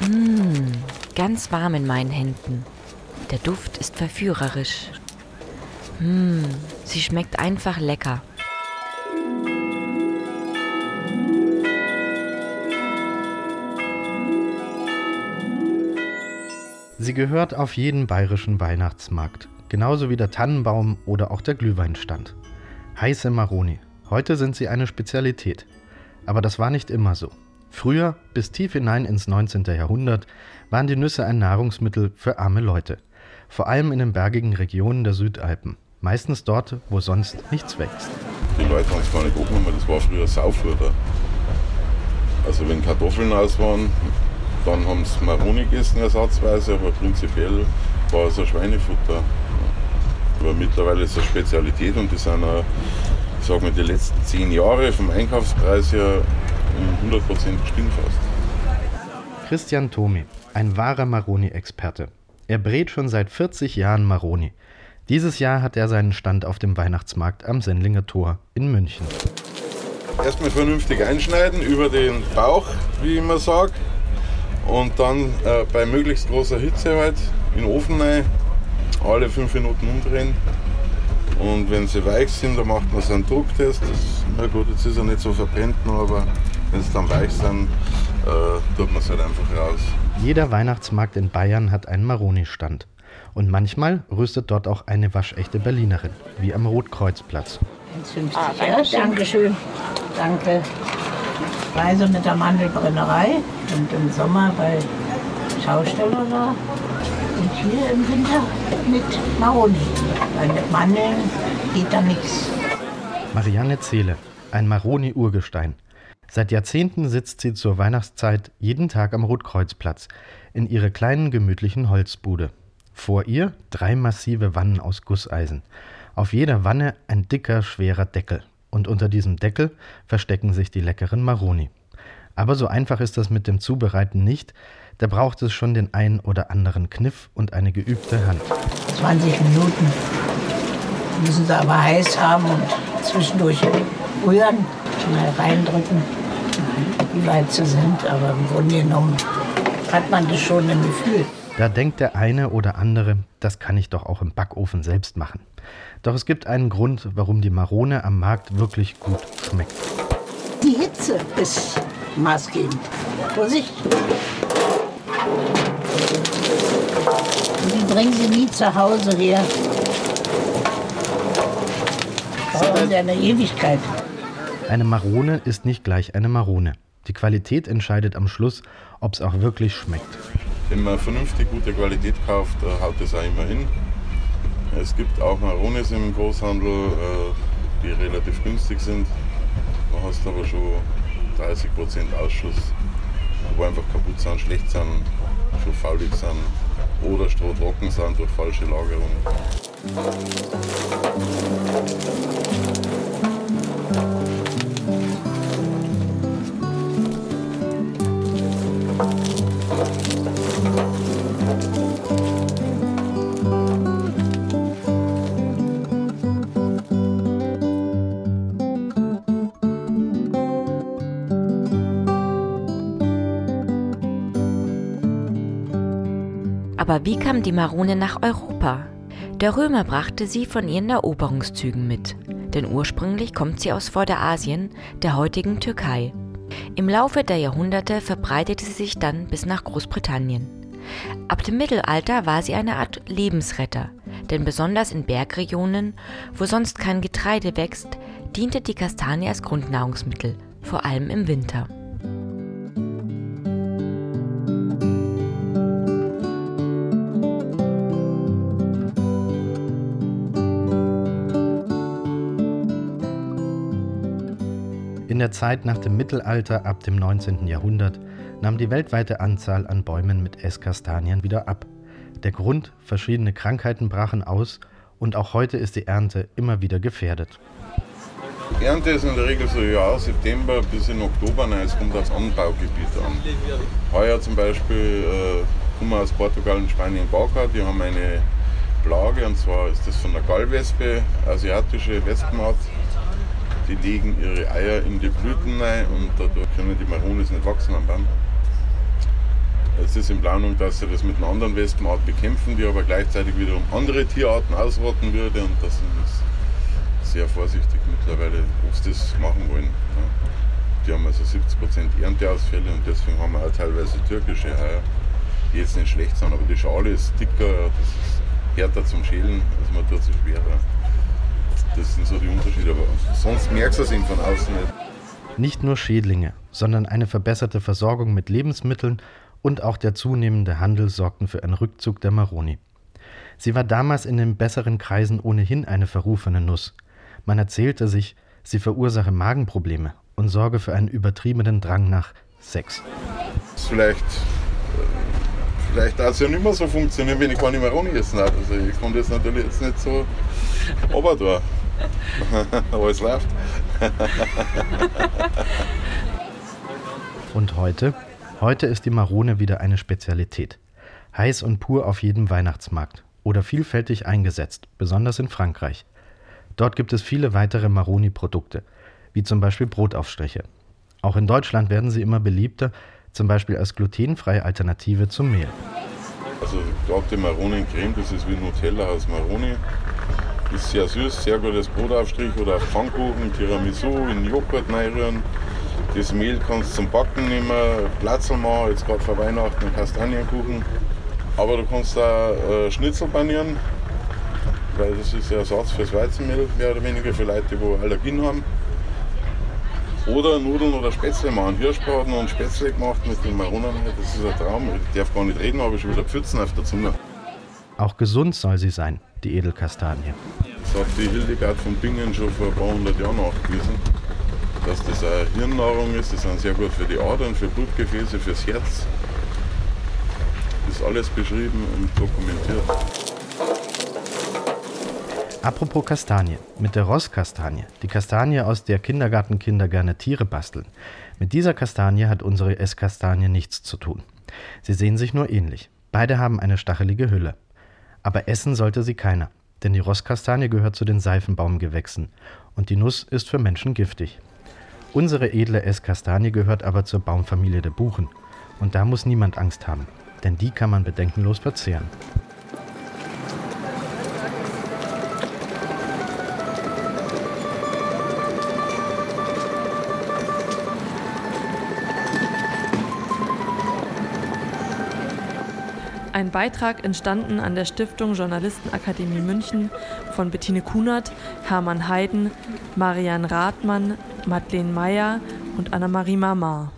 Mmh, ganz warm in meinen Händen. Der Duft ist verführerisch. Mmh, sie schmeckt einfach lecker. Sie gehört auf jeden bayerischen Weihnachtsmarkt, genauso wie der Tannenbaum oder auch der Glühweinstand. Heiße Maroni. Heute sind sie eine Spezialität. Aber das war nicht immer so. Früher, bis tief hinein ins 19. Jahrhundert, waren die Nüsse ein Nahrungsmittel für arme Leute. Vor allem in den bergigen Regionen der Südalpen. Meistens dort, wo sonst nichts wächst. Die Leute haben es gar nicht angenommen, das war früher Saufutter. Also wenn Kartoffeln aus waren, dann haben sie Maroni gegessen ersatzweise, aber prinzipiell war es ein Schweinefutter. Aber mittlerweile ist es eine Spezialität und die sind auch, sagen wir, die letzten zehn Jahre vom Einkaufspreis her um 100% gestiegen fast. Christian Tomi, ein wahrer Maroni-Experte. Er brät schon seit 40 Jahren Maroni. Dieses Jahr hat er seinen Stand auf dem Weihnachtsmarkt am Sendlinger Tor in München. Erstmal vernünftig einschneiden über den Bauch, wie ich immer sage. Und dann äh, bei möglichst großer Hitze halt in den Ofen rein, alle fünf Minuten umdrehen. Und wenn sie weich sind, dann macht man so einen Drucktest. Das, na gut, jetzt ist er nicht so verbrennt, aber wenn sie dann weich sind, äh, tut man es halt einfach raus. Jeder Weihnachtsmarkt in Bayern hat einen Maroni-Stand. Und manchmal rüstet dort auch eine waschechte Berlinerin, wie am Rotkreuzplatz. 1,50 ah, ja, Dankeschön. Danke. Reise mit der Mandelbrennerei und im Sommer bei Schausteller da. Und hier im Winter mit Maroni. Weil mit Mandeln geht da nichts. Marianne Zehle, ein Maroni-Urgestein. Seit Jahrzehnten sitzt sie zur Weihnachtszeit jeden Tag am Rotkreuzplatz in ihrer kleinen gemütlichen Holzbude. Vor ihr drei massive Wannen aus Gusseisen. Auf jeder Wanne ein dicker, schwerer Deckel. Und unter diesem Deckel verstecken sich die leckeren Maroni. Aber so einfach ist das mit dem Zubereiten nicht. Da braucht es schon den einen oder anderen Kniff und eine geübte Hand. 20 Minuten müssen sie aber heiß haben und zwischendurch rühren, schnell reindrücken wie weit sie sind, aber im Grunde genommen hat man das schon im Gefühl. Da denkt der eine oder andere, das kann ich doch auch im Backofen selbst machen. Doch es gibt einen Grund, warum die Marone am Markt wirklich gut schmeckt. Die Hitze ist maßgebend. Vorsicht! Die bringen sie nie zu Hause her. Brauchen sie eine Ewigkeit. Eine Marone ist nicht gleich eine Marone. Die Qualität entscheidet am Schluss, ob es auch wirklich schmeckt. Wenn man vernünftig gute Qualität kauft, äh, haut es auch immer hin. Es gibt auch Marones im Großhandel, äh, die relativ günstig sind. Man hast aber schon 30% Ausschuss, wo einfach kaputt sind, schlecht sind, schon faulig sind oder strohtrocken sind durch falsche Lagerung. Aber wie kam die Marone nach Europa? Der Römer brachte sie von ihren Eroberungszügen mit, denn ursprünglich kommt sie aus Vorderasien, der heutigen Türkei. Im Laufe der Jahrhunderte verbreitete sie sich dann bis nach Großbritannien. Ab dem Mittelalter war sie eine Art Lebensretter, denn besonders in Bergregionen, wo sonst kein Getreide wächst, diente die Kastanie als Grundnahrungsmittel, vor allem im Winter. Der Zeit nach dem Mittelalter ab dem 19. Jahrhundert nahm die weltweite Anzahl an Bäumen mit Esskastanien wieder ab. Der Grund, verschiedene Krankheiten brachen aus und auch heute ist die Ernte immer wieder gefährdet. Die Ernte ist in der Regel so ja, September bis in Oktober, nein, es kommt aufs Anbaugebiet an. Heuer zum Beispiel äh, kommen wir aus Portugal und Spanien Bauka, die haben eine Plage und zwar ist das von der Gallwespe, asiatische Wespenart die legen ihre Eier in die Blüten rein und dadurch können die Maronis nicht wachsen am Baum. Es ist in Planung, dass sie das mit einer anderen Wespenart bekämpfen, die aber gleichzeitig wiederum andere Tierarten ausrotten würde und das ist sehr vorsichtig mittlerweile, ob sie das machen wollen. Die haben also 70% Ernteausfälle und deswegen haben wir auch teilweise türkische Eier, die jetzt nicht schlecht sind, aber die Schale ist dicker, das ist härter zum Schälen, also man tut sich schwerer. Das sind so die Unterschiede, aber sonst merkst du es ihm von außen nicht. Nicht nur Schädlinge, sondern eine verbesserte Versorgung mit Lebensmitteln und auch der zunehmende Handel sorgten für einen Rückzug der Maroni. Sie war damals in den besseren Kreisen ohnehin eine verrufene Nuss. Man erzählte sich, sie verursache Magenprobleme und sorge für einen übertriebenen Drang nach Sex. Vielleicht, vielleicht hat es ja nicht mehr so funktionieren, wenn ich keine Maroni essen habe. Also ich konnte jetzt natürlich jetzt nicht so aber da. Es läuft. und heute? Heute ist die Marone wieder eine Spezialität. Heiß und pur auf jedem Weihnachtsmarkt oder vielfältig eingesetzt, besonders in Frankreich. Dort gibt es viele weitere Maroni-Produkte, wie zum Beispiel Brotaufstriche. Auch in Deutschland werden sie immer beliebter, zum Beispiel als glutenfreie Alternative zum Mehl. Also gerade die Maronencreme, das ist wie Nutella aus Maroni. Ist sehr süß, sehr gutes Brotaufstrich oder Pfannkuchen, Tiramisu in Joghurt reinrühren. Das Mehl kannst du zum Backen nehmen, Platzel machen, jetzt gerade vor Weihnachten Kastanienkuchen. Aber du kannst da äh, Schnitzel panieren, weil das ist der Ersatz fürs Weizenmehl, mehr oder weniger für Leute, die Allergien haben. Oder Nudeln oder Spätzle machen. Hirschbraten und Spätzle gemacht mit den Maronen, das ist ein Traum. Ich darf gar nicht reden, aber ich schon wieder Pfützen auf der Zunge. Auch gesund soll sie sein, die Edelkastanie. Das hat die Hildegard von Bingen schon vor ein paar hundert Jahren nachgewiesen dass das eine Hirnnahrung ist. Das sind sehr gut für die Adern, für Blutgefäße, fürs Herz. Das ist alles beschrieben und dokumentiert. Apropos Kastanie, mit der Rosskastanie, die Kastanie, aus der Kindergartenkinder gerne Tiere basteln. Mit dieser Kastanie hat unsere Esskastanie nichts zu tun. Sie sehen sich nur ähnlich. Beide haben eine stachelige Hülle. Aber essen sollte sie keiner, denn die Rosskastanie gehört zu den Seifenbaumgewächsen und die Nuss ist für Menschen giftig. Unsere edle Esskastanie gehört aber zur Baumfamilie der Buchen. Und da muss niemand Angst haben, denn die kann man bedenkenlos verzehren. Ein Beitrag entstanden an der Stiftung Journalistenakademie München von Bettine Kunert, Hermann Heiden, Marian Rathmann, Madeleine Meyer und Annemarie Mamar.